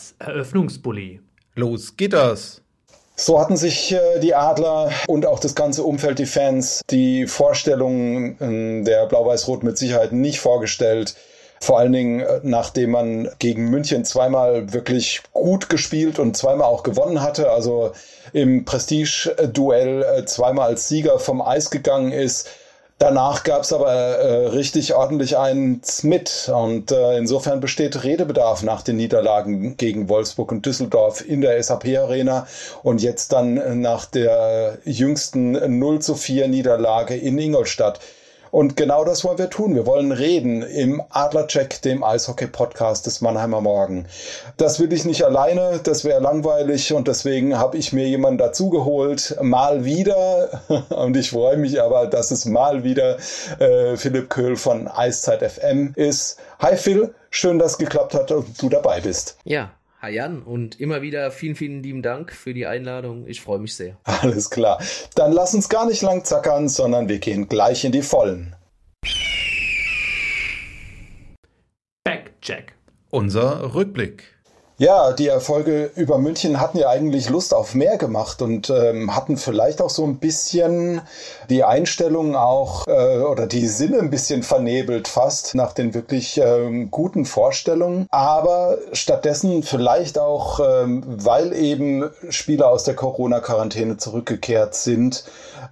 Das Eröffnungsbully. Los geht das! So hatten sich äh, die Adler und auch das ganze Umfeld, die Fans, die Vorstellungen äh, der Blau-Weiß-Rot mit Sicherheit nicht vorgestellt. Vor allen Dingen, äh, nachdem man gegen München zweimal wirklich gut gespielt und zweimal auch gewonnen hatte, also im Prestige-Duell äh, zweimal als Sieger vom Eis gegangen ist, Danach gab es aber äh, richtig ordentlich einen mit und äh, insofern besteht Redebedarf nach den Niederlagen gegen Wolfsburg und Düsseldorf in der SAP-Arena und jetzt dann nach der jüngsten 0 zu 4 Niederlage in Ingolstadt. Und genau das wollen wir tun. Wir wollen reden im Adlercheck, dem Eishockey-Podcast des Mannheimer Morgen. Das will ich nicht alleine, das wäre langweilig und deswegen habe ich mir jemanden dazugeholt, mal wieder. Und ich freue mich aber, dass es mal wieder äh, Philipp Köhl von Eiszeit FM ist. Hi Phil, schön, dass es geklappt hat und du dabei bist. Ja, Hi Jan und immer wieder vielen, vielen lieben Dank für die Einladung. Ich freue mich sehr. Alles klar. Dann lass uns gar nicht lang zackern, sondern wir gehen gleich in die Vollen. Backcheck. Unser Rückblick. Ja, die Erfolge über München hatten ja eigentlich Lust auf mehr gemacht und ähm, hatten vielleicht auch so ein bisschen die Einstellung auch äh, oder die Sinne ein bisschen vernebelt fast nach den wirklich ähm, guten Vorstellungen. Aber stattdessen vielleicht auch, ähm, weil eben Spieler aus der Corona-Quarantäne zurückgekehrt sind,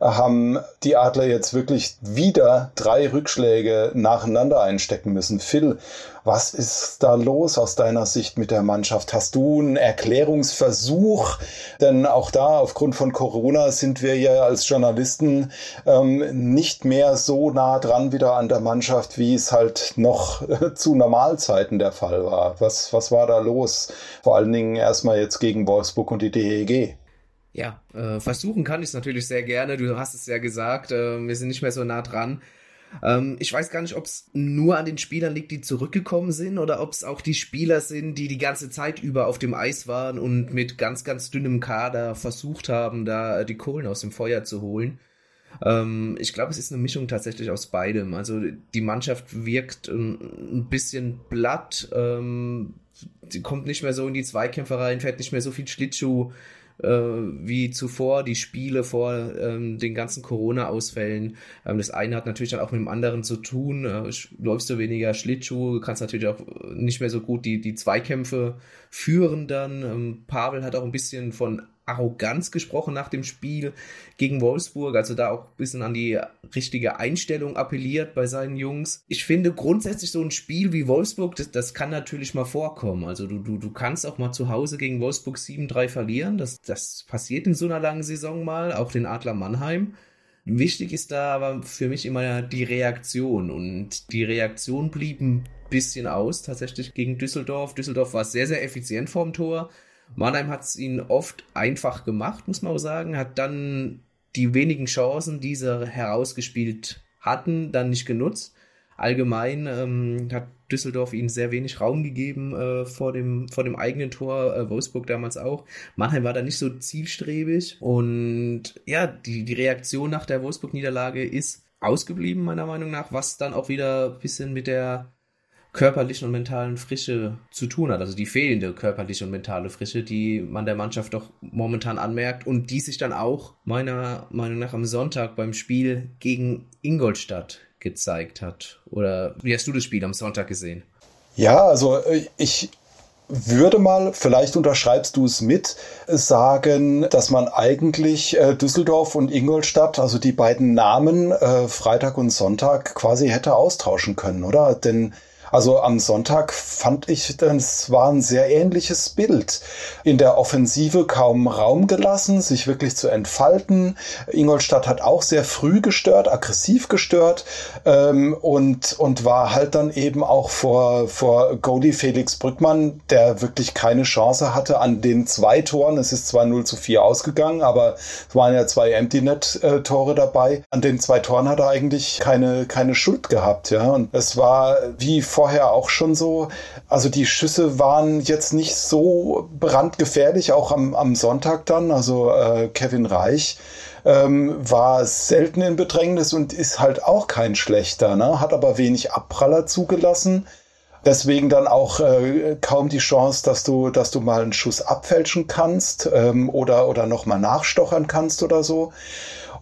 haben die Adler jetzt wirklich wieder drei Rückschläge nacheinander einstecken müssen. Phil, was ist da los aus deiner Sicht mit der Mannschaft? Hast du einen Erklärungsversuch? Denn auch da, aufgrund von Corona, sind wir ja als Journalisten ähm, nicht mehr so nah dran wieder an der Mannschaft, wie es halt noch zu Normalzeiten der Fall war. Was, was war da los? Vor allen Dingen erstmal jetzt gegen Wolfsburg und die DEG. Ja, äh, versuchen kann ich es natürlich sehr gerne. Du hast es ja gesagt, äh, wir sind nicht mehr so nah dran. Ähm, ich weiß gar nicht, ob es nur an den Spielern liegt, die zurückgekommen sind, oder ob es auch die Spieler sind, die die ganze Zeit über auf dem Eis waren und mit ganz, ganz dünnem Kader versucht haben, da die Kohlen aus dem Feuer zu holen. Ähm, ich glaube, es ist eine Mischung tatsächlich aus beidem. Also die Mannschaft wirkt ein, bisschen platt, ähm, kommt nicht mehr so in die Zweikämpfe rein, fährt nicht mehr so viel Schlittschuh äh, wie zuvor, die Spiele vor ähm, den ganzen Corona-Ausfällen. Ähm, das eine hat natürlich dann auch mit dem anderen zu tun. Äh, läufst du weniger Schlittschuh, kannst natürlich auch nicht mehr so gut die, die Zweikämpfe führen dann. Ähm, Pavel hat auch ein bisschen von Arroganz gesprochen nach dem Spiel gegen Wolfsburg, also da auch ein bisschen an die richtige Einstellung appelliert bei seinen Jungs. Ich finde grundsätzlich so ein Spiel wie Wolfsburg, das, das kann natürlich mal vorkommen. Also du, du, du kannst auch mal zu Hause gegen Wolfsburg 7-3 verlieren. Das, das passiert in so einer langen Saison mal, auch den Adler Mannheim. Wichtig ist da aber für mich immer die Reaktion und die Reaktion blieb ein bisschen aus, tatsächlich gegen Düsseldorf. Düsseldorf war sehr, sehr effizient vorm Tor Mannheim hat es ihnen oft einfach gemacht, muss man auch sagen, hat dann die wenigen Chancen, die sie herausgespielt hatten, dann nicht genutzt. Allgemein ähm, hat Düsseldorf ihnen sehr wenig Raum gegeben äh, vor, dem, vor dem eigenen Tor, äh, Wolfsburg damals auch. Mannheim war da nicht so zielstrebig und ja, die, die Reaktion nach der Wolfsburg-Niederlage ist ausgeblieben, meiner Meinung nach, was dann auch wieder ein bisschen mit der körperlichen und mentalen Frische zu tun hat. Also die fehlende körperliche und mentale Frische, die man der Mannschaft doch momentan anmerkt und die sich dann auch meiner Meinung nach am Sonntag beim Spiel gegen Ingolstadt gezeigt hat. Oder wie hast du das Spiel am Sonntag gesehen? Ja, also äh, ich würde mal, vielleicht unterschreibst du es mit, sagen, dass man eigentlich äh, Düsseldorf und Ingolstadt, also die beiden Namen äh, Freitag und Sonntag, quasi hätte austauschen können, oder? Denn Also am Sonntag fand ich, das war ein sehr ähnliches Bild. In der Offensive kaum Raum gelassen, sich wirklich zu entfalten. Ingolstadt hat auch sehr früh gestört, aggressiv gestört ähm, und, und war halt dann eben auch vor, vor Goldie Felix Brückmann, der wirklich keine Chance hatte an den zwei Toren. Es ist zwar 0 zu 4 ausgegangen, aber es waren ja zwei Empty-Net-Tore dabei. An den zwei Toren hat er eigentlich keine, keine Schuld gehabt. Ja? Und es war wie vorher auch schon so. Also die Schüsse waren jetzt nicht so brandgefährlich, auch am, am Sonntag dann. Also äh, Kevin Reich ähm, war selten in Bedrängnis und ist halt auch kein schlechter, ne? hat aber wenig Abpraller zugelassen. Deswegen dann auch äh, kaum die Chance, dass du, dass du mal einen Schuss abfälschen kannst ähm, oder, oder nochmal nachstochern kannst oder so.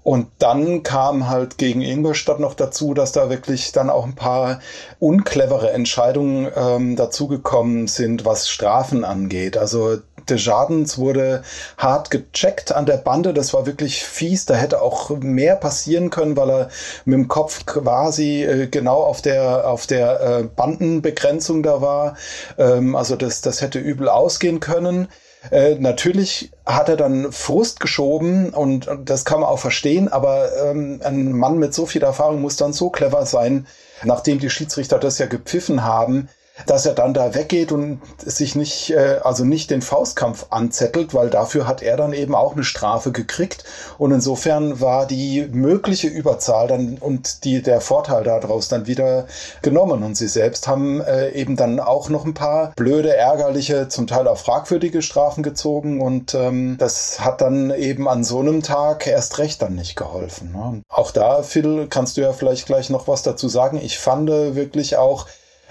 Und dann kam halt gegen Ingolstadt noch dazu, dass da wirklich dann auch ein paar unclevere Entscheidungen ähm, dazugekommen sind, was Strafen angeht. Also Desjardins wurde hart gecheckt an der Bande. Das war wirklich fies. Da hätte auch mehr passieren können, weil er mit dem Kopf quasi äh, genau auf der, auf der äh, Bandenbegrenzung da war. Ähm, also das, das hätte übel ausgehen können. Äh, natürlich hat er dann Frust geschoben und, und das kann man auch verstehen, aber ähm, ein Mann mit so viel Erfahrung muss dann so clever sein, nachdem die Schiedsrichter das ja gepfiffen haben, dass er dann da weggeht und sich nicht, äh, also nicht den Faustkampf anzettelt, weil dafür hat er dann eben auch eine Strafe gekriegt. Und insofern war die mögliche Überzahl dann und die, der Vorteil daraus dann wieder genommen. Und sie selbst haben äh, eben dann auch noch ein paar blöde, ärgerliche, zum Teil auch fragwürdige Strafen gezogen. Und ähm, das hat dann eben an so einem Tag erst recht dann nicht geholfen. Ne? Auch da, Phil, kannst du ja vielleicht gleich noch was dazu sagen. Ich fand wirklich auch,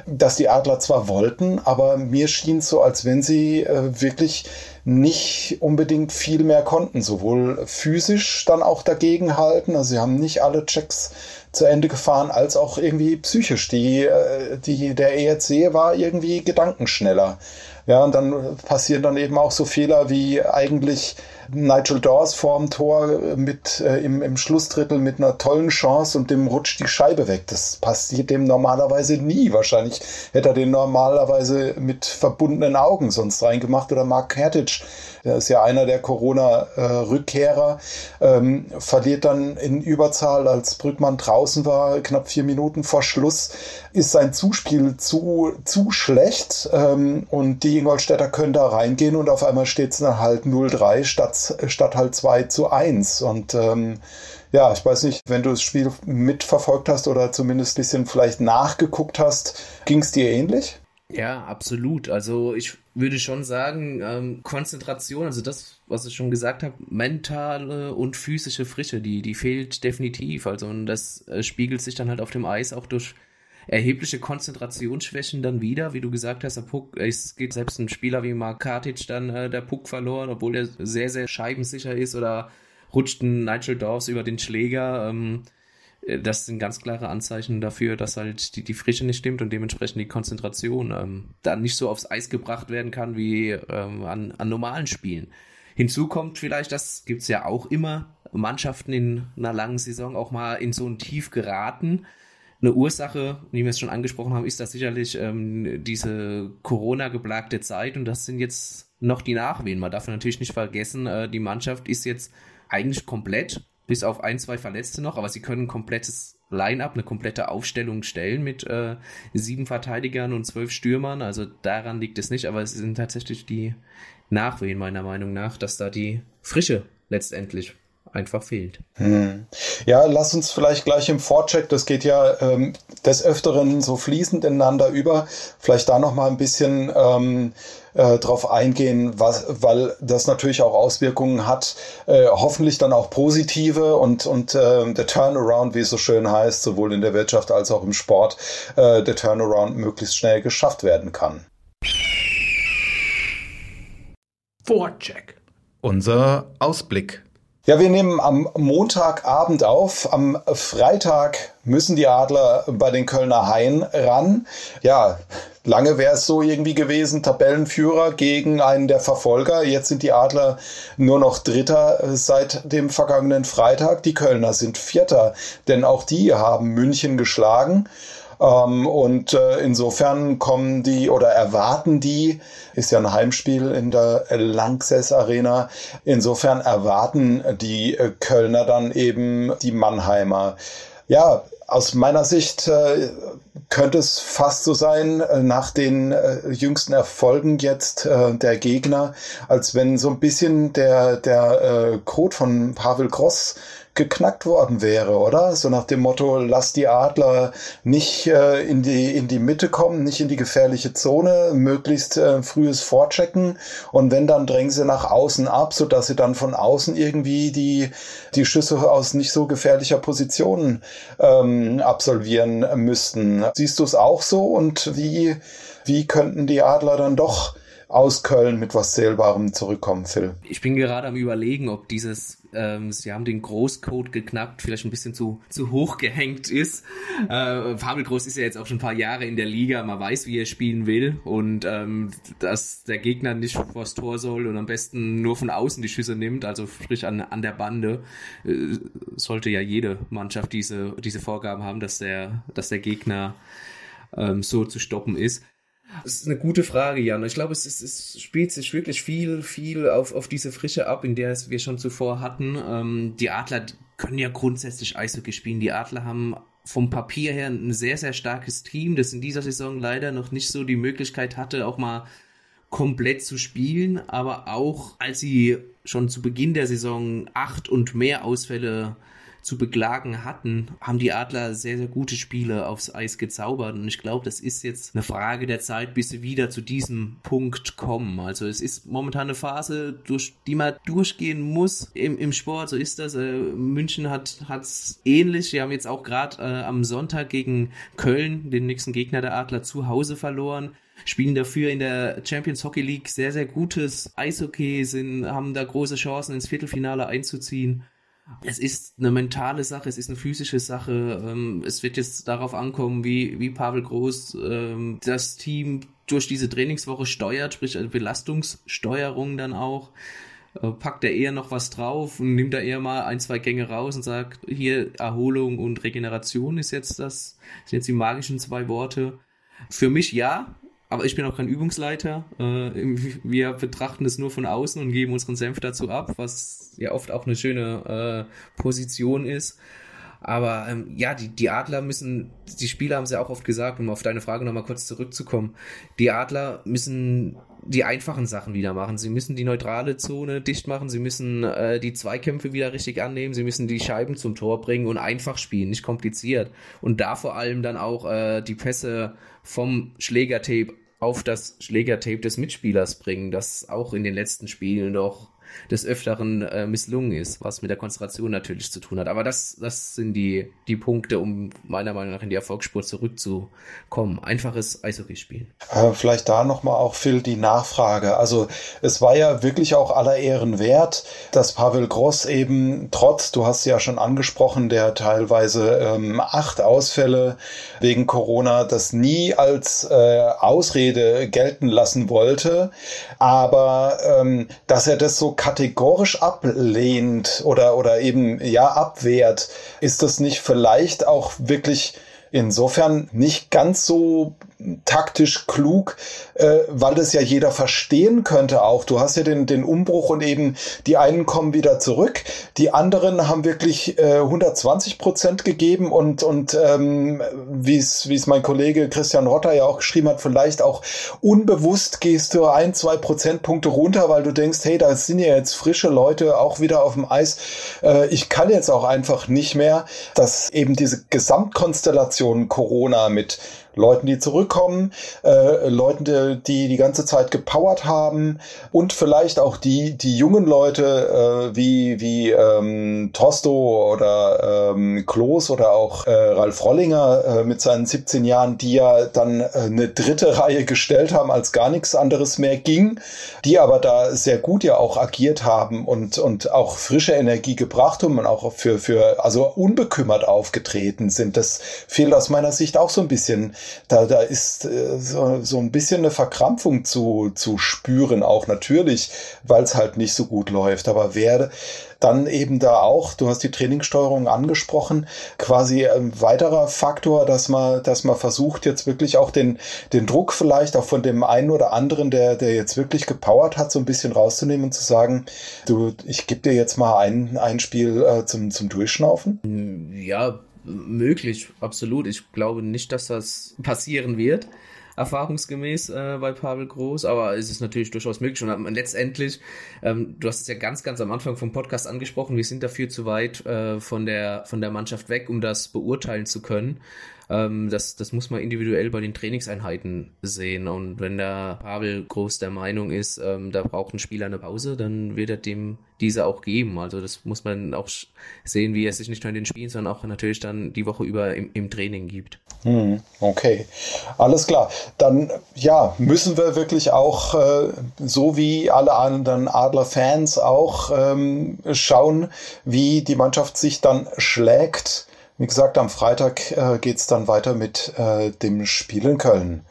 dass die Adler zwar wollten, aber mir schien es so, als wenn sie äh, wirklich nicht unbedingt viel mehr konnten, sowohl physisch dann auch dagegen halten, also sie haben nicht alle Checks zu Ende gefahren, als auch irgendwie psychisch. Die, äh, die, der ERC war irgendwie gedankenschneller. Ja, und dann passieren dann eben auch so Fehler wie eigentlich Nigel Dawes vorm Tor mit äh, im, im Schlussdrittel mit einer tollen Chance und dem rutscht die Scheibe weg. Das passiert dem normalerweise nie. Wahrscheinlich hätte er den normalerweise mit verbundenen Augen sonst reingemacht oder Mark Hertage der ist ja einer der Corona-Rückkehrer, ähm, verliert dann in Überzahl, als Brückmann draußen war, knapp vier Minuten vor Schluss, ist sein Zuspiel zu, zu schlecht ähm, und die Ingolstädter können da reingehen und auf einmal steht es dann halt 0-3 statt, statt halt 2 zu 1 und ähm, ja, ich weiß nicht, wenn du das Spiel mitverfolgt hast oder zumindest ein bisschen vielleicht nachgeguckt hast, ging es dir ähnlich? Ja, absolut. Also ich würde schon sagen, ähm, Konzentration, also das, was ich schon gesagt habe, mentale und physische Frische, die, die fehlt definitiv. Also und das äh, spiegelt sich dann halt auf dem Eis auch durch erhebliche Konzentrationsschwächen dann wieder, wie du gesagt hast, der Puck, es geht selbst ein Spieler wie Mark Kartic dann äh, der Puck verloren, obwohl er sehr, sehr scheibensicher ist oder rutscht ein Nigel Dawes über den Schläger. Ähm, äh, das sind ganz klare Anzeichen dafür, dass halt die, die Frische nicht stimmt und dementsprechend die Konzentration ähm, dann nicht so aufs Eis gebracht werden kann wie ähm, an, an normalen Spielen. Hinzu kommt vielleicht, das gibt's ja auch immer, Mannschaften in einer langen Saison auch mal in so ein Tief geraten. Eine Ursache, wie wir es schon angesprochen haben, ist das sicherlich ähm, diese Corona-geplagte Zeit und das sind jetzt noch die Nachwehen. Man darf natürlich nicht vergessen, äh, die Mannschaft ist jetzt eigentlich komplett bis auf ein, zwei Verletzte noch, aber sie können ein komplettes Line-up, eine komplette Aufstellung stellen mit äh, sieben Verteidigern und zwölf Stürmern. Also daran liegt es nicht, aber es sind tatsächlich die Nachwehen meiner Meinung nach, dass da die Frische letztendlich einfach fehlt. Hm. Ja, lass uns vielleicht gleich im Vorcheck, das geht ja ähm, des Öfteren so fließend ineinander über, vielleicht da noch mal ein bisschen ähm, äh, drauf eingehen, was, weil das natürlich auch Auswirkungen hat, äh, hoffentlich dann auch positive und, und äh, der Turnaround, wie es so schön heißt, sowohl in der Wirtschaft als auch im Sport, äh, der Turnaround möglichst schnell geschafft werden kann. Vorcheck. Unser Ausblick. Ja, wir nehmen am Montagabend auf. Am Freitag müssen die Adler bei den Kölner Haien ran. Ja, lange wäre es so irgendwie gewesen, Tabellenführer gegen einen der Verfolger. Jetzt sind die Adler nur noch Dritter seit dem vergangenen Freitag. Die Kölner sind Vierter, denn auch die haben München geschlagen. Ähm, und äh, insofern kommen die oder erwarten die, ist ja ein Heimspiel in der Lanxess Arena, insofern erwarten die äh, Kölner dann eben die Mannheimer. Ja, aus meiner Sicht äh, könnte es fast so sein, äh, nach den äh, jüngsten Erfolgen jetzt äh, der Gegner, als wenn so ein bisschen der, der äh, Code von Pavel Gross geknackt worden wäre, oder? So nach dem Motto, lass die Adler nicht äh, in, die, in die Mitte kommen, nicht in die gefährliche Zone, möglichst äh, frühes Vorchecken und wenn, dann drängen sie nach außen ab, sodass sie dann von außen irgendwie die, die Schüsse aus nicht so gefährlicher Position ähm, absolvieren müssten. Siehst du es auch so und wie, wie könnten die Adler dann doch aus Köln mit was Zählbarem zurückkommen, Phil? Ich bin gerade am überlegen, ob dieses ähm, sie haben den Großcode geknackt, vielleicht ein bisschen zu, zu hoch gehängt ist. Äh, Fabel Groß ist ja jetzt auch schon ein paar Jahre in der Liga, man weiß, wie er spielen will und ähm, dass der Gegner nicht vors Tor soll und am besten nur von außen die Schüsse nimmt, also sprich an, an der Bande, äh, sollte ja jede Mannschaft diese, diese Vorgaben haben, dass der, dass der Gegner ähm, so zu stoppen ist. Das ist eine gute Frage, Jan. Ich glaube, es, ist, es spielt sich wirklich viel, viel auf, auf diese Frische ab, in der es wir schon zuvor hatten. Ähm, die Adler können ja grundsätzlich Eishockey spielen. Die Adler haben vom Papier her ein sehr, sehr starkes Team, das in dieser Saison leider noch nicht so die Möglichkeit hatte, auch mal komplett zu spielen, aber auch als sie schon zu Beginn der Saison acht und mehr Ausfälle zu beklagen hatten, haben die Adler sehr, sehr gute Spiele aufs Eis gezaubert. Und ich glaube, das ist jetzt eine Frage der Zeit, bis sie wieder zu diesem Punkt kommen. Also es ist momentan eine Phase, durch die man durchgehen muss im, im Sport. So ist das. Äh, München hat es ähnlich. Wir haben jetzt auch gerade äh, am Sonntag gegen Köln, den nächsten Gegner der Adler, zu Hause verloren spielen dafür in der Champions Hockey League sehr, sehr gutes Eishockey, sind, haben da große Chancen ins Viertelfinale einzuziehen. Es ist eine mentale Sache, es ist eine physische Sache. Ähm, es wird jetzt darauf ankommen, wie, wie Pavel Groß ähm, das Team durch diese Trainingswoche steuert, sprich also Belastungssteuerung dann auch. Äh, packt er eher noch was drauf und nimmt da eher mal ein, zwei Gänge raus und sagt, hier Erholung und Regeneration ist jetzt das, sind jetzt die magischen zwei Worte. Für mich ja, aber ich bin auch kein Übungsleiter. Äh, wir betrachten es nur von außen und geben unseren Senf dazu ab, was ja oft auch eine schöne äh, Position ist. Aber ähm, ja, die, die Adler müssen, die Spieler haben es ja auch oft gesagt, um auf deine Frage nochmal kurz zurückzukommen, die Adler müssen die einfachen Sachen wieder machen. Sie müssen die neutrale Zone dicht machen, sie müssen äh, die Zweikämpfe wieder richtig annehmen, sie müssen die Scheiben zum Tor bringen und einfach spielen, nicht kompliziert. Und da vor allem dann auch äh, die Pässe vom Schlägertape auf das Schlägertape des Mitspielers bringen, das auch in den letzten Spielen doch des Öfteren äh, misslungen ist, was mit der Konzentration natürlich zu tun hat. Aber das, das sind die, die Punkte, um meiner Meinung nach in die Erfolgsspur zurückzukommen. Einfaches Eishockey spielen. Äh, vielleicht da nochmal auch, Phil, die Nachfrage. Also es war ja wirklich auch aller Ehren wert, dass Pavel Gross eben trotz, du hast ja schon angesprochen, der teilweise ähm, acht Ausfälle wegen Corona, das nie als äh, Ausrede gelten lassen wollte, aber ähm, dass er das so kategorisch ablehnt oder, oder eben ja abwehrt, ist das nicht vielleicht auch wirklich insofern nicht ganz so taktisch klug, äh, weil das ja jeder verstehen könnte auch. Du hast ja den, den Umbruch und eben die einen kommen wieder zurück, die anderen haben wirklich äh, 120 Prozent gegeben und, und ähm, wie es mein Kollege Christian Rotter ja auch geschrieben hat, vielleicht auch unbewusst gehst du ein, zwei Prozentpunkte runter, weil du denkst, hey, da sind ja jetzt frische Leute auch wieder auf dem Eis. Äh, ich kann jetzt auch einfach nicht mehr, dass eben diese Gesamtkonstellation Corona mit Leuten, die zurückkommen, äh, Leuten, die, die ganze Zeit gepowert haben und vielleicht auch die die jungen Leute äh, wie wie ähm, Tosto oder ähm, Klos oder auch äh, Ralf Rollinger äh, mit seinen 17 Jahren, die ja dann äh, eine dritte Reihe gestellt haben, als gar nichts anderes mehr ging, die aber da sehr gut ja auch agiert haben und und auch frische Energie gebracht haben und auch für für also unbekümmert aufgetreten sind. Das fehlt aus meiner Sicht auch so ein bisschen da, da ist äh, so, so ein bisschen eine Verkrampfung zu, zu spüren, auch natürlich, weil es halt nicht so gut läuft. Aber wer dann eben da auch, du hast die Trainingssteuerung angesprochen, quasi ein weiterer Faktor, dass man, dass man versucht, jetzt wirklich auch den, den Druck vielleicht auch von dem einen oder anderen, der, der jetzt wirklich gepowert hat, so ein bisschen rauszunehmen und zu sagen, du, ich gebe dir jetzt mal ein, ein Spiel äh, zum, zum Durchschnaufen? Ja, möglich, absolut. Ich glaube nicht, dass das passieren wird erfahrungsgemäß äh, bei Pavel Groß, aber es ist natürlich durchaus möglich. Und letztendlich, ähm, du hast es ja ganz, ganz am Anfang vom Podcast angesprochen, wir sind dafür zu weit äh, von, der, von der Mannschaft weg, um das beurteilen zu können. Ähm, das, das muss man individuell bei den Trainingseinheiten sehen. Und wenn der Pavel groß der Meinung ist, ähm, da braucht ein Spieler eine Pause, dann wird er dem diese auch geben. Also das muss man auch sehen, wie er sich nicht nur in den Spielen, sondern auch natürlich dann die Woche über im, im Training gibt. Hm, okay, alles klar. Dann ja, müssen wir wirklich auch, äh, so wie alle anderen Adler-Fans auch, ähm, schauen, wie die Mannschaft sich dann schlägt wie gesagt, am Freitag äh, geht es dann weiter mit äh, dem Spiel in Köln.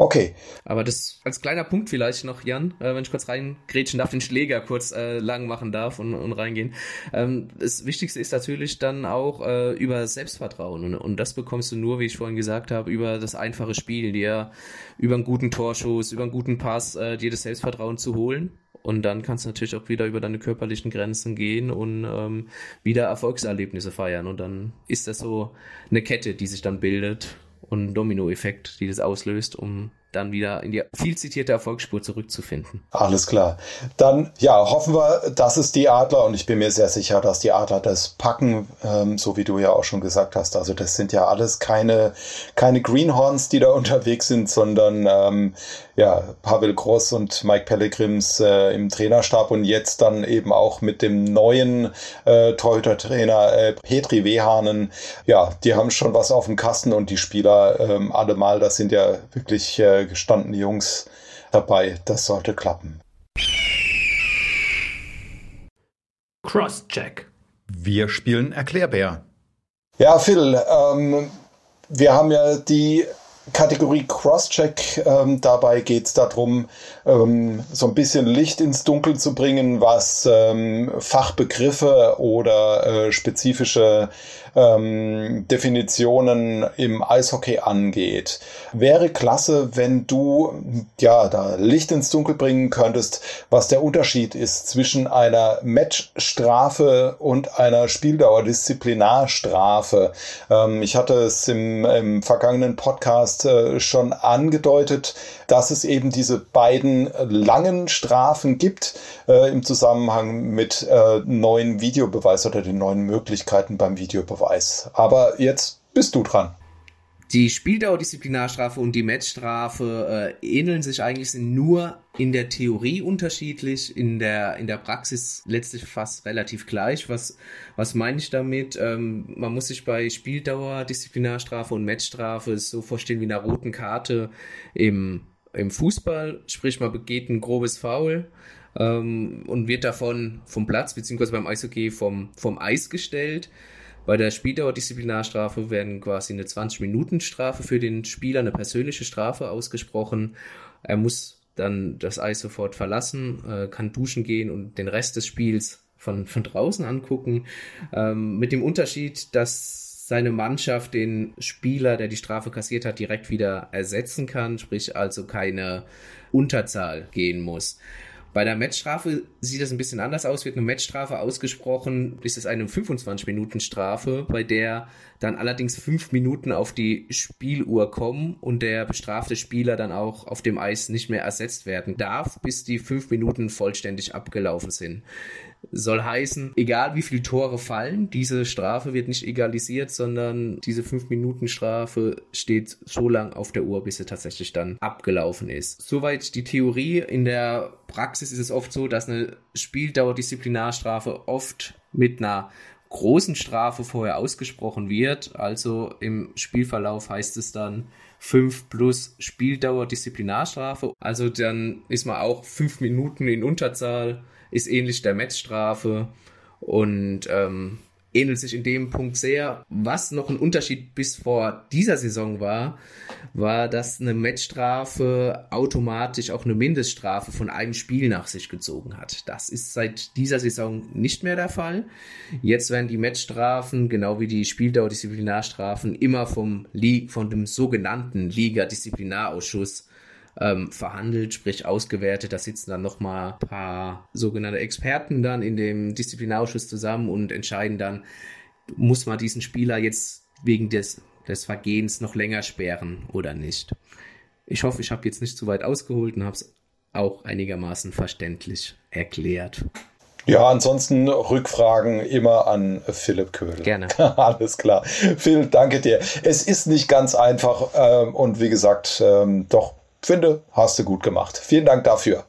Okay. Aber das als kleiner Punkt vielleicht noch, Jan, äh, wenn ich kurz reingrätschen darf, den Schläger kurz äh, lang machen darf und, und reingehen. Ähm, das Wichtigste ist natürlich dann auch äh, über Selbstvertrauen. Und, und das bekommst du nur, wie ich vorhin gesagt habe, über das einfache Spiel, dir über einen guten Torschuss, über einen guten Pass, äh, dir das Selbstvertrauen zu holen. Und dann kannst du natürlich auch wieder über deine körperlichen Grenzen gehen und ähm, wieder Erfolgserlebnisse feiern. Und dann ist das so eine Kette, die sich dann bildet und ein Dominoeffekt, die das auslöst, um dann wieder in die viel zitierte Erfolgsspur zurückzufinden. Alles klar. Dann ja, hoffen wir, dass es die Adler und ich bin mir sehr sicher, dass die Adler das packen, ähm, so wie du ja auch schon gesagt hast. Also das sind ja alles keine keine Greenhorns, die da unterwegs sind, sondern ähm, ja Pavel Gross und Mike Pellegrims äh, im Trainerstab und jetzt dann eben auch mit dem neuen äh, Torhüter-Trainer äh, Petri Wehanen. Ja, die haben schon was auf dem Kasten und die Spieler ähm, allemal, das sind ja wirklich äh, gestandene Jungs dabei. Das sollte klappen. Crosscheck. Wir spielen Erklärbär. Ja, Phil, ähm, wir haben ja die Kategorie Crosscheck. Ähm, dabei geht es darum, ähm, so ein bisschen Licht ins Dunkel zu bringen, was ähm, Fachbegriffe oder äh, spezifische ähm, Definitionen im Eishockey angeht. Wäre klasse, wenn du ja da Licht ins Dunkel bringen könntest, was der Unterschied ist zwischen einer Matchstrafe und einer Spieldauerdisziplinarstrafe. Ähm, ich hatte es im, im vergangenen Podcast äh, schon angedeutet, dass es eben diese beiden langen Strafen gibt äh, im Zusammenhang mit äh, neuen Videobeweis oder den neuen Möglichkeiten beim Videobeweis. Aber jetzt bist du dran. Die Spieldauerdisziplinarstrafe und die Matchstrafe äh, ähneln sich eigentlich, sind nur in der Theorie unterschiedlich, in der, in der Praxis letztlich fast relativ gleich. Was, was meine ich damit? Ähm, man muss sich bei Spieldauerdisziplinarstrafe und Matchstrafe so vorstellen wie einer roten Karte im, im Fußball, sprich man begeht ein grobes Foul ähm, und wird davon vom Platz beziehungsweise beim Eishockey vom, vom Eis gestellt. Bei der Spieldauerdisziplinarstrafe werden quasi eine 20-Minuten-Strafe für den Spieler, eine persönliche Strafe ausgesprochen. Er muss dann das Eis sofort verlassen, äh, kann duschen gehen und den Rest des Spiels von, von draußen angucken. Ähm, mit dem Unterschied, dass seine Mannschaft den Spieler, der die Strafe kassiert hat, direkt wieder ersetzen kann, sprich also keine Unterzahl gehen muss. Bei der Matchstrafe sieht das ein bisschen anders aus. Wird eine Matchstrafe ausgesprochen, ist es eine 25-Minuten-Strafe, bei der dann allerdings fünf Minuten auf die Spieluhr kommen und der bestrafte Spieler dann auch auf dem Eis nicht mehr ersetzt werden darf, bis die fünf Minuten vollständig abgelaufen sind. Soll heißen, egal wie viele Tore fallen, diese Strafe wird nicht egalisiert, sondern diese 5-Minuten-Strafe steht so lang auf der Uhr, bis sie tatsächlich dann abgelaufen ist. Soweit die Theorie. In der Praxis ist es oft so, dass eine Spieldauerdisziplinarstrafe oft mit einer großen Strafe vorher ausgesprochen wird. Also im Spielverlauf heißt es dann 5 plus Spieldauer Disziplinarstrafe. Also dann ist man auch 5 Minuten in Unterzahl ist ähnlich der Matchstrafe und ähm, ähnelt sich in dem Punkt sehr. Was noch ein Unterschied bis vor dieser Saison war, war, dass eine Matchstrafe automatisch auch eine Mindeststrafe von einem Spiel nach sich gezogen hat. Das ist seit dieser Saison nicht mehr der Fall. Jetzt werden die Matchstrafen, genau wie die Spieldauerdisziplinarstrafen, immer vom von dem sogenannten Liga-Disziplinarausschuss ähm, verhandelt, sprich ausgewertet. Da sitzen dann nochmal ein paar sogenannte Experten dann in dem Disziplinarausschuss zusammen und entscheiden dann, muss man diesen Spieler jetzt wegen des, des Vergehens noch länger sperren oder nicht. Ich hoffe, ich habe jetzt nicht zu weit ausgeholt und habe es auch einigermaßen verständlich erklärt. Ja, ansonsten Rückfragen immer an Philipp Köhler. Gerne. Alles klar. Phil, danke dir. Es ist nicht ganz einfach ähm, und wie gesagt, ähm, doch finde, hast du gut gemacht. Vielen Dank dafür.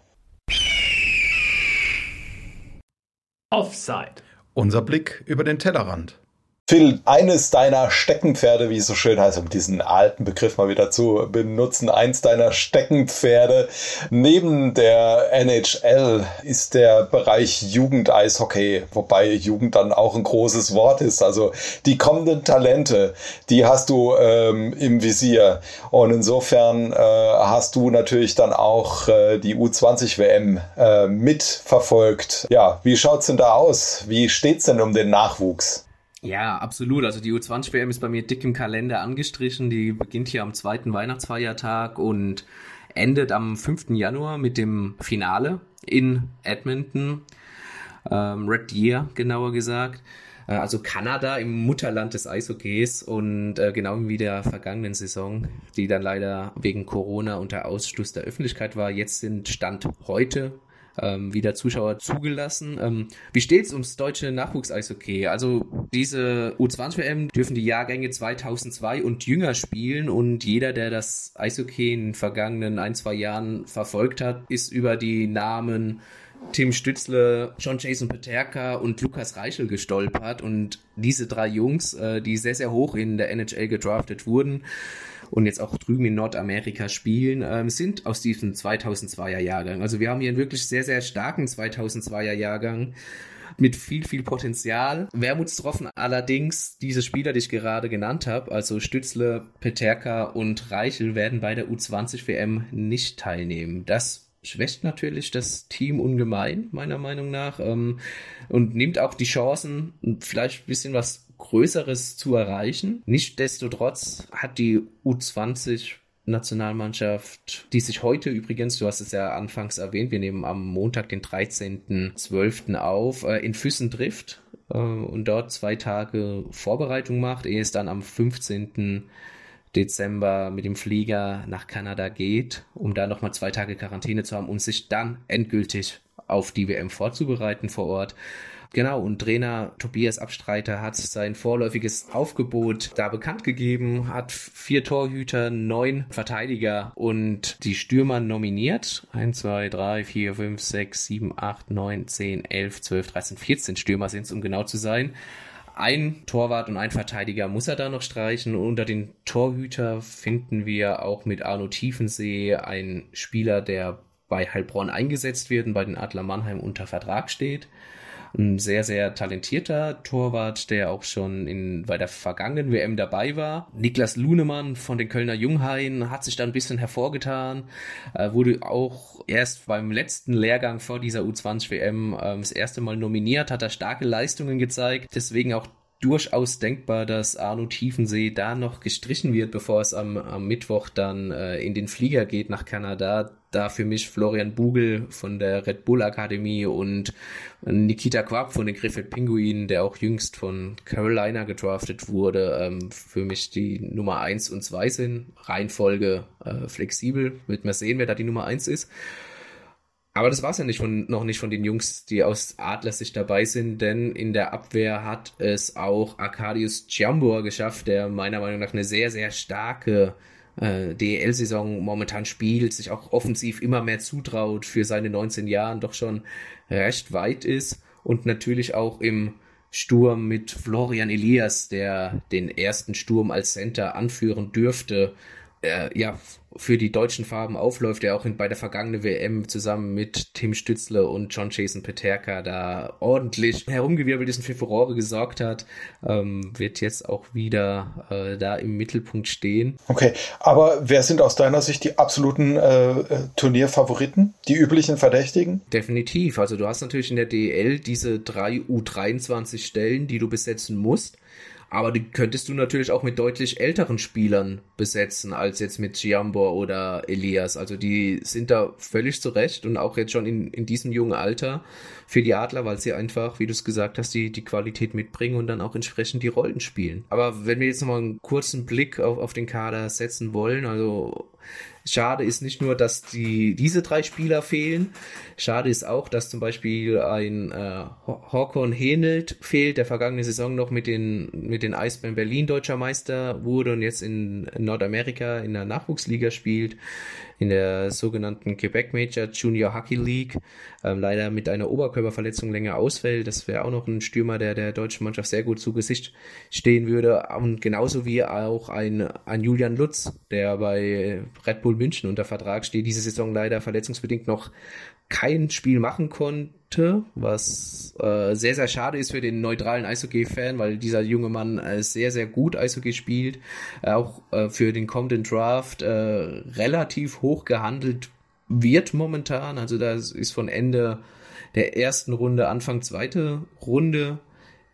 Offside. Unser Blick über den Tellerrand. Phil, eines deiner Steckenpferde, wie es so schön heißt, um diesen alten Begriff mal wieder zu benutzen, eins deiner Steckenpferde neben der NHL ist der Bereich Jugend-Eishockey, wobei Jugend dann auch ein großes Wort ist. Also die kommenden Talente, die hast du ähm, im Visier. Und insofern äh, hast du natürlich dann auch äh, die U20-WM äh, mitverfolgt. Ja, wie schaut's denn da aus? Wie steht's denn um den Nachwuchs? Ja, absolut. Also die U20-WM ist bei mir dick im Kalender angestrichen. Die beginnt hier am zweiten Weihnachtsfeiertag und endet am 5. Januar mit dem Finale in Edmonton. Ähm, Red Deer, genauer gesagt. Äh, also Kanada im Mutterland des Eishockeys und äh, genau wie der vergangenen Saison, die dann leider wegen Corona unter Ausschluss der Öffentlichkeit war. Jetzt sind Stand heute ähm, wieder Zuschauer zugelassen. Ähm, wie steht's ums deutsche Nachwuchs-Eishockey? Also diese U20-WM dürfen die Jahrgänge 2002 und jünger spielen und jeder, der das Eishockey in den vergangenen ein, zwei Jahren verfolgt hat, ist über die Namen Tim Stützle, John Jason Peterka und Lukas Reichel gestolpert und diese drei Jungs, äh, die sehr, sehr hoch in der NHL gedraftet wurden, und jetzt auch drüben in Nordamerika spielen, ähm, sind aus diesem 2002er Jahrgang. Also wir haben hier einen wirklich sehr, sehr starken 2002er Jahrgang mit viel, viel Potenzial. Wermutstropfen allerdings, diese Spieler, die ich gerade genannt habe, also Stützle, Peterka und Reichel, werden bei der U20 WM nicht teilnehmen. Das schwächt natürlich das Team ungemein, meiner Meinung nach, ähm, und nimmt auch die Chancen, vielleicht ein bisschen was Größeres zu erreichen. Nichtsdestotrotz hat die U20 Nationalmannschaft, die sich heute übrigens, du hast es ja anfangs erwähnt, wir nehmen am Montag, den 13.12. auf, äh, in Füssen trifft äh, und dort zwei Tage Vorbereitung macht, ehe es dann am 15. Dezember mit dem Flieger nach Kanada geht, um da nochmal zwei Tage Quarantäne zu haben und sich dann endgültig auf die WM vorzubereiten vor Ort. Genau, und Trainer Tobias Abstreiter hat sein vorläufiges Aufgebot da bekannt gegeben, hat vier Torhüter, neun Verteidiger und die Stürmer nominiert. 1, 2, 3, 4, 5, 6, 7, 8, 9, 10, 11, 12, 13, 14 Stürmer sind es, um genau zu sein. Ein Torwart und ein Verteidiger muss er da noch streichen. Unter den Torhüter finden wir auch mit Arno Tiefensee einen Spieler, der bei Heilbronn eingesetzt wird und bei den Adler Mannheim unter Vertrag steht ein sehr, sehr talentierter Torwart, der auch schon in, bei der vergangenen WM dabei war. Niklas Lunemann von den Kölner Junghain hat sich da ein bisschen hervorgetan, äh, wurde auch erst beim letzten Lehrgang vor dieser U20 WM äh, das erste Mal nominiert, hat er starke Leistungen gezeigt, deswegen auch durchaus denkbar, dass Arno Tiefensee da noch gestrichen wird, bevor es am, am Mittwoch dann äh, in den Flieger geht nach Kanada. Da für mich Florian Bugel von der Red Bull Akademie und Nikita Quab von den Griffith Pinguinen, der auch jüngst von Carolina gedraftet wurde, ähm, für mich die Nummer eins und zwei sind. Reihenfolge äh, flexibel. Wird man sehen, wer da die Nummer eins ist. Aber das war es ja nicht von, noch nicht von den Jungs, die aus Adler sich dabei sind, denn in der Abwehr hat es auch Arkadius Ciambor geschafft, der meiner Meinung nach eine sehr, sehr starke äh, DEL-Saison momentan spielt, sich auch offensiv immer mehr zutraut, für seine 19 Jahren doch schon recht weit ist. Und natürlich auch im Sturm mit Florian Elias, der den ersten Sturm als Center anführen dürfte, äh, ja, für die deutschen Farben aufläuft, der auch in, bei der vergangenen WM zusammen mit Tim Stützle und John Jason Peterka da ordentlich herumgewirbelt ist und für Furore gesorgt hat, ähm, wird jetzt auch wieder äh, da im Mittelpunkt stehen. Okay, aber wer sind aus deiner Sicht die absoluten äh, Turnierfavoriten, die üblichen Verdächtigen? Definitiv. Also du hast natürlich in der DL diese drei U23 Stellen, die du besetzen musst. Aber die könntest du natürlich auch mit deutlich älteren Spielern besetzen, als jetzt mit Giambor oder Elias. Also die sind da völlig zurecht und auch jetzt schon in, in diesem jungen Alter für die Adler, weil sie einfach, wie du es gesagt hast, die, die Qualität mitbringen und dann auch entsprechend die Rollen spielen. Aber wenn wir jetzt nochmal einen kurzen Blick auf, auf den Kader setzen wollen, also Schade ist nicht nur, dass die, diese drei Spieler fehlen. Schade ist auch, dass zum Beispiel ein äh, Håkon Henelt fehlt, der vergangene Saison noch mit den, mit den Eisbären Berlin deutscher Meister wurde und jetzt in Nordamerika in der Nachwuchsliga spielt in der sogenannten Quebec Major Junior Hockey League ähm, leider mit einer Oberkörperverletzung länger ausfällt. Das wäre auch noch ein Stürmer, der der deutschen Mannschaft sehr gut zu Gesicht stehen würde. Und genauso wie auch ein, ein Julian Lutz, der bei Red Bull München unter Vertrag steht, diese Saison leider verletzungsbedingt noch kein Spiel machen konnte, was äh, sehr, sehr schade ist für den neutralen Eishockey-Fan, weil dieser junge Mann äh, sehr, sehr gut Eishockey spielt, auch äh, für den kommenden Draft äh, relativ hoch gehandelt wird momentan. Also das ist von Ende der ersten Runde, Anfang zweite Runde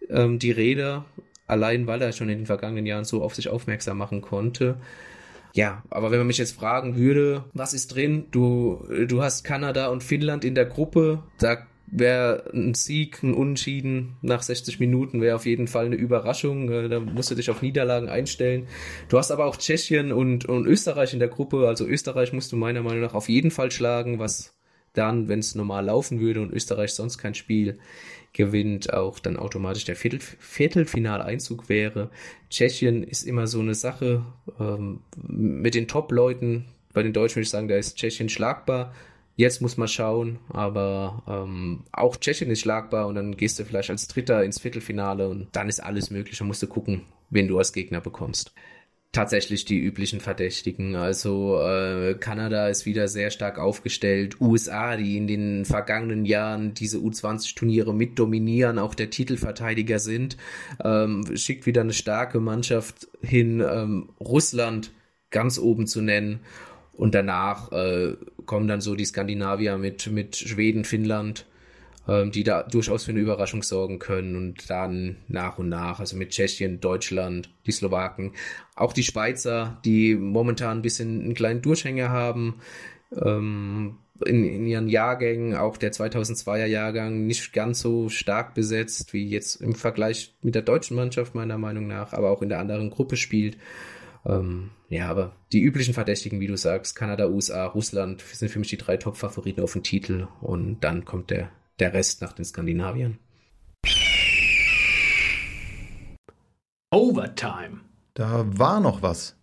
ähm, die Rede, allein weil er schon in den vergangenen Jahren so auf sich aufmerksam machen konnte. Ja, aber wenn man mich jetzt fragen würde, was ist drin? Du, du hast Kanada und Finnland in der Gruppe. Da wäre ein Sieg, ein Unentschieden nach 60 Minuten wäre auf jeden Fall eine Überraschung. Äh, da musst du dich auf Niederlagen einstellen. Du hast aber auch Tschechien und, und Österreich in der Gruppe. Also Österreich musst du meiner Meinung nach auf jeden Fall schlagen, was dann, wenn es normal laufen würde und Österreich sonst kein Spiel gewinnt, auch dann automatisch der Viertel, Viertelfinaleinzug wäre. Tschechien ist immer so eine Sache ähm, mit den Top-Leuten. Bei den Deutschen würde ich sagen, da ist Tschechien schlagbar. Jetzt muss man schauen, aber ähm, auch Tschechien ist schlagbar und dann gehst du vielleicht als Dritter ins Viertelfinale und dann ist alles möglich. Dann musst du gucken, wen du als Gegner bekommst tatsächlich die üblichen Verdächtigen. Also äh, Kanada ist wieder sehr stark aufgestellt. USA, die in den vergangenen Jahren diese U20-Turniere mit dominieren, auch der Titelverteidiger sind, ähm, schickt wieder eine starke Mannschaft hin. Ähm, Russland ganz oben zu nennen. Und danach äh, kommen dann so die Skandinavier mit, mit Schweden, Finnland ähm, die da durchaus für eine Überraschung sorgen können und dann nach und nach, also mit Tschechien, Deutschland, die Slowaken, auch die Schweizer, die momentan ein bisschen einen kleinen Durchhänger haben, ähm, in, in ihren Jahrgängen, auch der 2002er Jahrgang, nicht ganz so stark besetzt wie jetzt im Vergleich mit der deutschen Mannschaft meiner Meinung nach, aber auch in der anderen Gruppe spielt. Ähm, ja, aber die üblichen Verdächtigen, wie du sagst, Kanada, USA, Russland, sind für mich die drei Top-Favoriten auf den Titel und dann kommt der der Rest nach den Skandinaviern. Overtime. Da war noch was.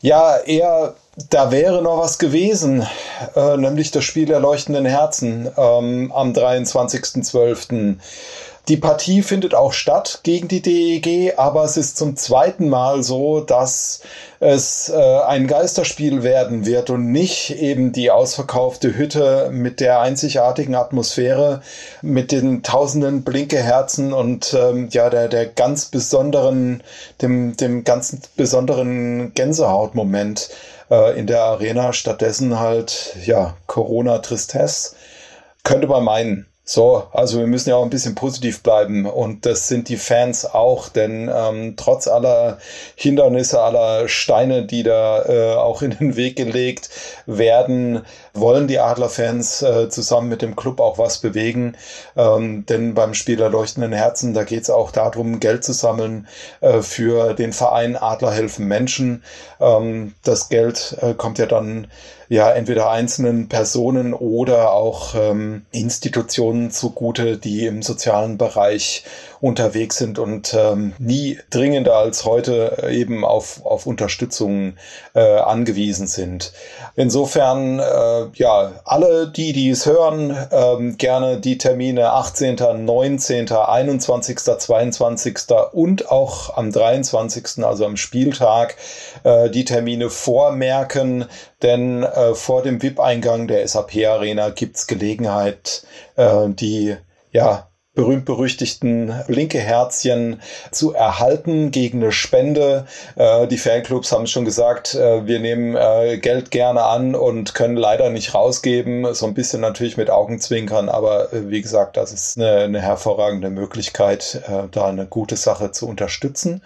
Ja, eher, da wäre noch was gewesen, äh, nämlich das Spiel der leuchtenden Herzen ähm, am 23.12. Die Partie findet auch statt gegen die DEG, aber es ist zum zweiten Mal so, dass es äh, ein Geisterspiel werden wird und nicht eben die ausverkaufte Hütte mit der einzigartigen Atmosphäre, mit den tausenden Blinkeherzen und ähm, ja, der, der ganz besonderen, dem, dem ganz besonderen Gänsehautmoment äh, in der Arena. Stattdessen halt, ja, Corona-Tristesse. Könnte man meinen. So, also wir müssen ja auch ein bisschen positiv bleiben und das sind die Fans auch, denn ähm, trotz aller Hindernisse, aller Steine, die da äh, auch in den Weg gelegt werden, wollen die Adlerfans äh, zusammen mit dem Club auch was bewegen, ähm, denn beim Spiel der leuchtenden Herzen, da geht es auch darum, Geld zu sammeln äh, für den Verein Adler helfen Menschen. Ähm, das Geld äh, kommt ja dann ja entweder einzelnen Personen oder auch ähm, Institutionen zugute, die im sozialen Bereich unterwegs sind und ähm, nie dringender als heute äh, eben auf, auf Unterstützung äh, angewiesen sind. Insofern, äh, ja, alle, die dies hören, ähm, gerne die Termine 18., 19., 21., 22. und auch am 23., also am Spieltag, äh, die Termine vormerken, denn äh, vor dem VIP-Eingang der SAP-Arena gibt's Gelegenheit, äh, die ja, berühmt-berüchtigten linke Herzchen zu erhalten gegen eine Spende. Äh, die Fanclubs haben schon gesagt, äh, wir nehmen äh, Geld gerne an und können leider nicht rausgeben. So ein bisschen natürlich mit Augenzwinkern, aber äh, wie gesagt, das ist eine, eine hervorragende Möglichkeit, äh, da eine gute Sache zu unterstützen.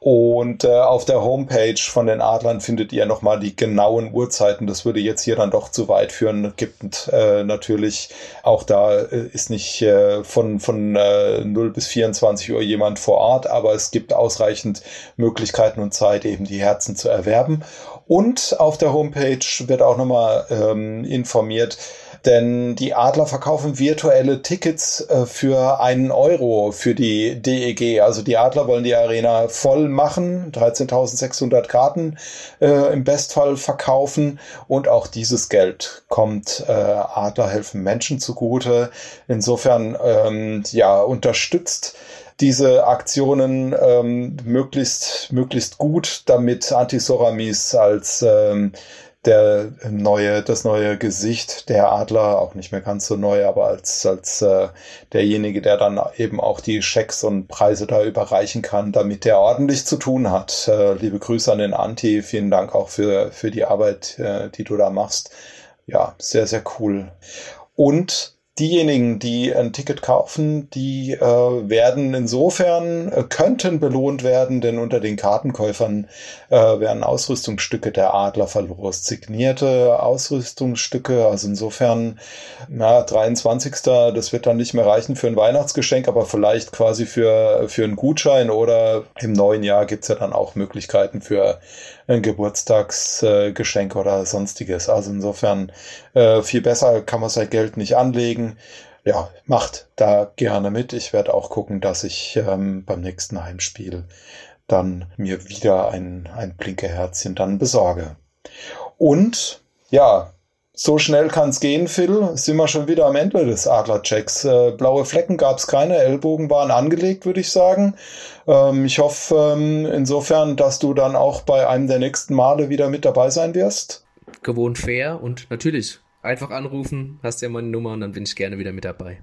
Und äh, auf der Homepage von den Adlern findet ihr nochmal die genauen Uhrzeiten. Das würde jetzt hier dann doch zu weit führen. Gibt äh, natürlich auch da äh, ist nicht äh, von, von äh, 0 bis 24 Uhr jemand vor Ort, aber es gibt ausreichend Möglichkeiten und Zeit, eben die Herzen zu erwerben. Und auf der Homepage wird auch nochmal ähm, informiert, denn die Adler verkaufen virtuelle Tickets äh, für einen Euro für die DEG. Also die Adler wollen die Arena voll machen, 13.600 Karten äh, im Bestfall verkaufen und auch dieses Geld kommt äh, Adler helfen Menschen zugute. Insofern ähm, ja unterstützt diese Aktionen ähm, möglichst möglichst gut, damit Antisoramis als ähm, der neue, das neue Gesicht der Adler, auch nicht mehr ganz so neu, aber als, als äh, derjenige, der dann eben auch die Schecks und Preise da überreichen kann, damit der ordentlich zu tun hat. Äh, liebe Grüße an den Anti, vielen Dank auch für, für die Arbeit, äh, die du da machst. Ja, sehr, sehr cool. Und diejenigen, die ein Ticket kaufen, die äh, werden insofern, äh, könnten belohnt werden, denn unter den Kartenkäufern äh, werden Ausrüstungsstücke der Adler verlost. Signierte Ausrüstungsstücke, also insofern, na, 23. Das wird dann nicht mehr reichen für ein Weihnachtsgeschenk, aber vielleicht quasi für, für einen Gutschein oder im neuen Jahr gibt's ja dann auch Möglichkeiten für ein Geburtstagsgeschenk oder sonstiges. Also insofern äh, viel besser kann man sein Geld nicht anlegen. Ja, macht da gerne mit. Ich werde auch gucken, dass ich ähm, beim nächsten Heimspiel dann mir wieder ein, ein Blinkeherzchen dann besorge. Und ja, so schnell kann es gehen, Phil. Sind wir schon wieder am Ende des Adlerchecks. Äh, blaue Flecken gab es keine, Ellbogen waren angelegt, würde ich sagen. Ähm, ich hoffe ähm, insofern, dass du dann auch bei einem der nächsten Male wieder mit dabei sein wirst. Gewohnt fair und natürlich einfach anrufen, hast ja meine Nummer und dann bin ich gerne wieder mit dabei.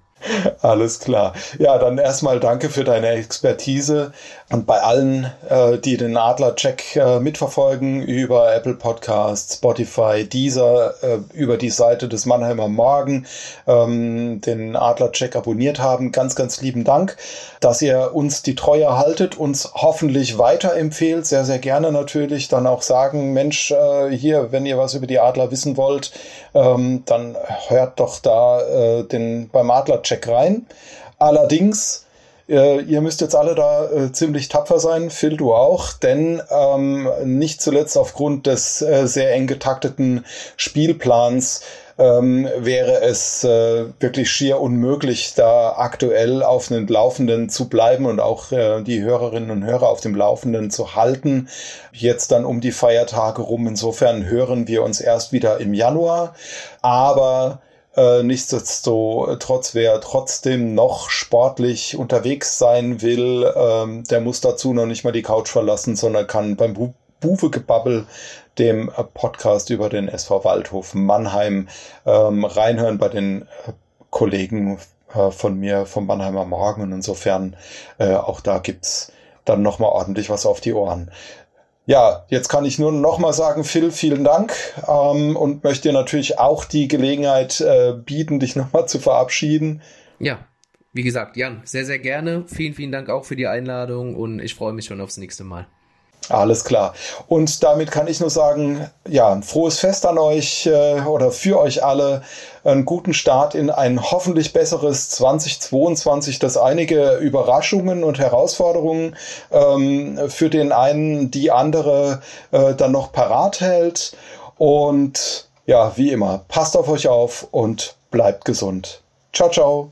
Alles klar. Ja, dann erstmal danke für deine Expertise und bei allen, äh, die den Adler-Check äh, mitverfolgen über Apple Podcasts, Spotify, Deezer, äh, über die Seite des Mannheimer Morgen, ähm, den Adler-Check abonniert haben. Ganz, ganz lieben Dank, dass ihr uns die Treue haltet, uns hoffentlich weiterempfehlt. Sehr, sehr gerne natürlich dann auch sagen, Mensch, äh, hier, wenn ihr was über die Adler wissen wollt, ähm, dann hört doch da äh, den beim Adler-Check rein. Allerdings äh, ihr müsst jetzt alle da äh, ziemlich tapfer sein, Phil, du auch, denn ähm, nicht zuletzt aufgrund des äh, sehr eng getakteten Spielplans ähm, wäre es äh, wirklich schier unmöglich, da aktuell auf den Laufenden zu bleiben und auch äh, die Hörerinnen und Hörer auf dem Laufenden zu halten. Jetzt dann um die Feiertage rum. Insofern hören wir uns erst wieder im Januar. Aber äh, nichtsdestotrotz, wer trotzdem noch sportlich unterwegs sein will, ähm, der muss dazu noch nicht mal die Couch verlassen, sondern kann beim Bu Buwe-Gebabbel, dem äh, Podcast über den SV Waldhof Mannheim, ähm, reinhören bei den äh, Kollegen äh, von mir vom Mannheimer Morgen. Und insofern äh, auch da gibt's dann nochmal ordentlich was auf die Ohren. Ja, jetzt kann ich nur noch mal sagen, Phil, vielen Dank ähm, und möchte dir natürlich auch die Gelegenheit äh, bieten, dich noch mal zu verabschieden. Ja, wie gesagt, Jan, sehr, sehr gerne. Vielen, vielen Dank auch für die Einladung und ich freue mich schon aufs nächste Mal. Alles klar. Und damit kann ich nur sagen, ja, ein frohes Fest an euch äh, oder für euch alle. Einen guten Start in ein hoffentlich besseres 2022, das einige Überraschungen und Herausforderungen ähm, für den einen, die andere äh, dann noch parat hält. Und ja, wie immer, passt auf euch auf und bleibt gesund. Ciao, ciao.